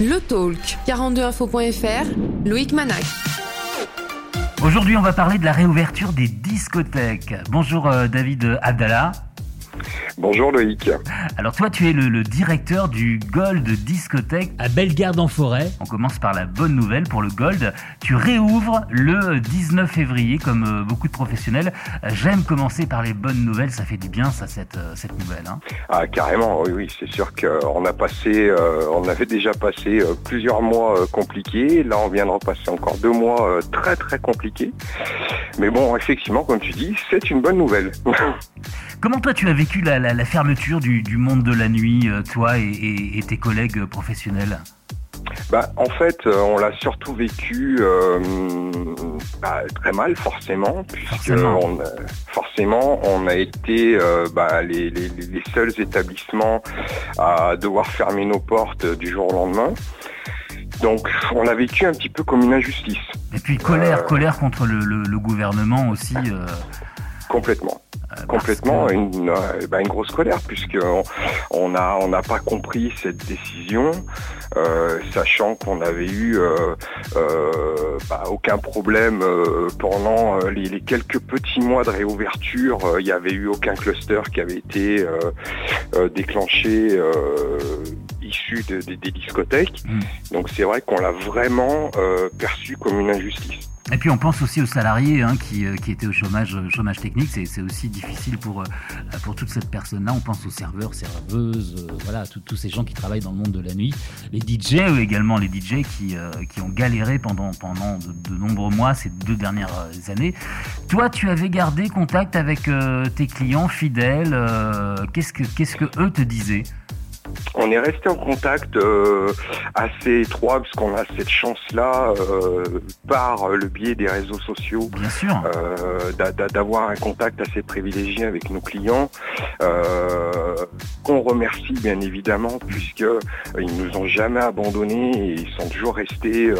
Le Talk, 42info.fr, Loïc Manac. Aujourd'hui, on va parler de la réouverture des discothèques. Bonjour euh, David Abdallah. Bonjour Loïc. Alors toi, tu es le, directeur du Gold Discothèque à Bellegarde-en-Forêt. On commence par la bonne nouvelle pour le Gold. Tu réouvres le 19 février comme euh, beaucoup de professionnels. J'aime commencer par les bonnes nouvelles, ça fait du bien ça cette, euh, cette nouvelle. Hein. Ah carrément, oui, oui, c'est sûr qu'on a passé, euh, on avait déjà passé plusieurs mois compliqués. Là, on vient de repasser encore deux mois très très compliqués. Mais bon, effectivement, comme tu dis, c'est une bonne nouvelle. Comment toi tu as vécu la, fermeture du, monde de la nuit, euh, toi et, tes collègues professionnels bah, en fait, euh, on l'a surtout vécu euh, bah, très mal, forcément, puisque forcément on, a été bah, les, seuls établissements à devoir fermer nos portes du jour au lendemain. Donc on l'a vécu un petit peu comme une injustice. Et puis colère, colère contre le gouvernement aussi. Complètement. Complètement une, euh, bah, une, grosse colère puisqu'on on n'a on pas compris cette décision, euh, sachant qu'on avait eu bah, aucun problème pendant les, quelques petits mois de réouverture. Il n'y avait eu aucun cluster qui avait été déclenché issu des discothèques. Mm. Donc c'est vrai qu'on l'a vraiment perçu comme une injustice. Et puis on pense aussi aux salariés hein, qui, euh, qui, étaient au chômage, euh, chômage technique. C'est aussi difficile pour, euh, pour toute cette personne-là. On pense aux serveurs, serveuses, voilà, tous ces gens qui travaillent dans le monde de la nuit. Les DJ également, les DJ qui, qui ont galéré pendant, pendant de, nombreux mois ces deux dernières années. Toi, tu avais gardé contact avec tes clients fidèles. Qu'est-ce que qu'est-ce que eux te disaient? On est resté en contact euh, assez étroit parce qu'on a cette chance-là euh, par le biais des réseaux sociaux euh, d'avoir un contact assez privilégié avec nos clients. qu'on remercie bien évidemment puisque ils nous ont jamais abandonnés et ils sont toujours restés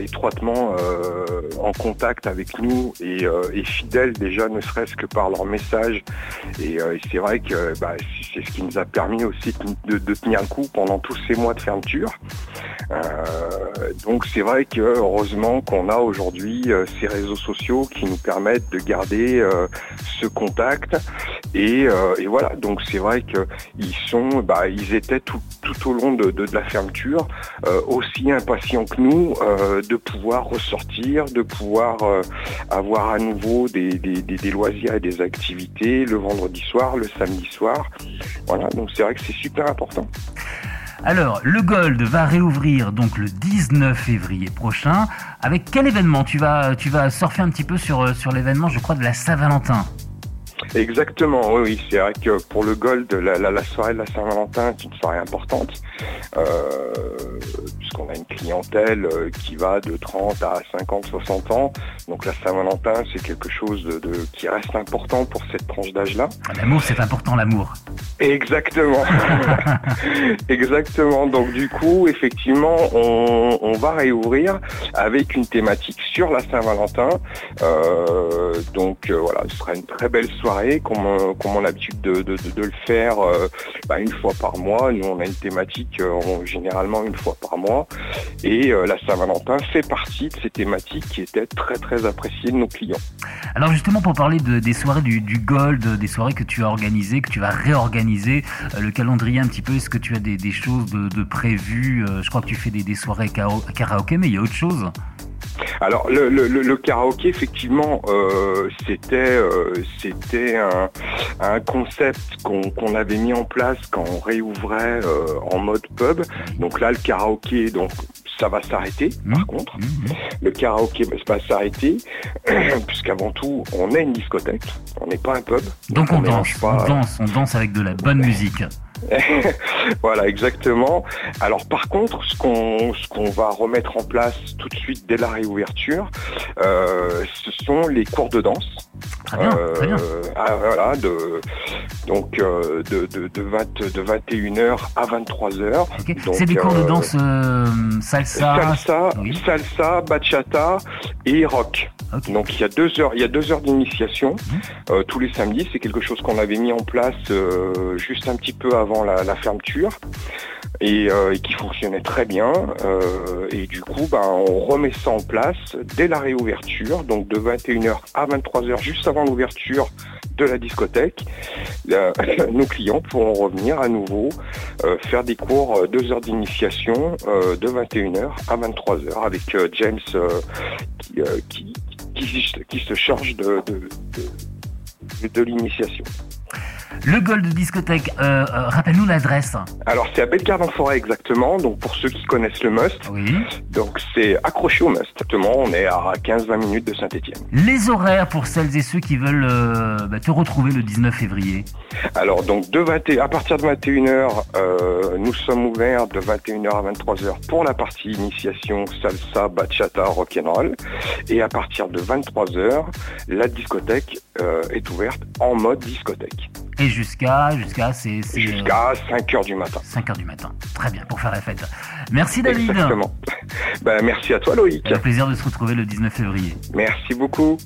étroitement en contact avec nous et, fidèles déjà ne serait-ce que par leur message. Et, c'est vrai que bah, c'est ce qui nous a permis aussi de, tenir le coup pendant tous ces mois de fermeture. Euh, donc c'est vrai que heureusement qu'on a aujourd'hui euh, ces réseaux sociaux qui nous permettent de garder euh, ce contact. Et, voilà. Donc c'est vrai qu'ils sont bah, ils étaient tout, au long de, la fermeture aussi impatients que nous de pouvoir ressortir de pouvoir avoir à nouveau des, loisirs et des activités le vendredi soir le samedi soir. Voilà. Donc c'est vrai que c'est super important. Alors, le Gold va réouvrir donc le 19 février prochain. Avec quel événement tu vas, tu vas surfer un petit peu sur, sur l'événement, je crois, de la Saint-Valentin? Exactement, oui, c'est vrai que pour le Gold, la, soirée de la Saint-Valentin est une soirée importante, euh, puisqu'on a une clientèle euh, qui va de 30 à 50, 60 ans. Donc la Saint-Valentin, c'est quelque chose de, qui reste important pour cette tranche d'âge-là. L'amour, c'est important, l'amour. Exactement. Exactement. Donc du coup, effectivement, on, va réouvrir avec une thématique sur la Saint-Valentin. Euh, donc voilà, ce sera une très belle soirée comme on, a l'habitude de, le faire euh, bah, une fois par mois. Nous, on a une thématique euh, généralement une fois par mois. Et euh, la Saint-Valentin fait partie de ces thématiques qui étaient très très appréciées de nos clients. Alors justement, pour parler des soirées du, Gold, des soirées que tu as organisées, que tu vas réorganiser, le calendrier un petit peu, est-ce que tu as des, choses de, prévues Je crois que tu fais des, soirées karaoké, mais il y a autre chose alors le, karaoké effectivement euh, c'était euh, c'était un, concept qu'on avait mis en place quand on réouvrait euh, en mode pub. Donc là le karaoké donc ça va s'arrêter mmh. par contre. Mmh, mmh. Le karaoké va s'arrêter puisqu'avant tout on est une discothèque, on n'est pas un pub. Donc, on, danse, on danse, on danse avec de la bonne musique. voilà, exactement. Alors par contre, ce qu'on ce qu'on va remettre en place tout de suite dès la réouverture, euh, ce sont les cours de danse. Très bien, très bien. Euh, ah, voilà, de, donc euh, de, de, de, 20, de 21h à 23h. C'est des cours de danse salsa Salsa, salsa, bachata et rock. Donc il y a deux heures, il y a deux heures d'initiation Mhm. euh, tous les samedis. C'est quelque chose qu'on avait mis en place euh, juste un petit peu avant la, la fermeture et, euh, et qui fonctionnait très bien. Euh, et du coup, ben, on remet ça en place dès la réouverture, donc de 21h à 23h, juste avant l'ouverture de la discothèque. Euh, nos clients pourront revenir à nouveau faire des cours, deux heures d'initiation de 21h à 23h avec James qui, qui, qui, se charge de, de l'initiation. Le Gold Discothèque, euh, euh, rappelle-nous l'adresse. Alors c'est à Bellegarde en forêt exactement, donc pour ceux qui connaissent le Must, Oui. donc c'est accroché au Must. Exactement, on est à 15-20 minutes de Saint-Étienne. Les horaires pour celles et ceux qui veulent euh, bah, te retrouver le 19 février. Alors donc de 20 et- à partir de 21h, euh, nous sommes ouverts de 21h à 23h pour la partie initiation salsa, bachata, rock'n'roll. Et à partir de 23h, la discothèque est ouverte en mode discothèque. Et jusqu'à, jusqu'à, c'est, c'est, euh, Jusqu'à 5h du matin. 5 heures du matin. Très bien, pour faire la fête. Merci David. Exactement. Ben, merci à toi Loïc. Un plaisir de se retrouver le 19 février. Merci beaucoup.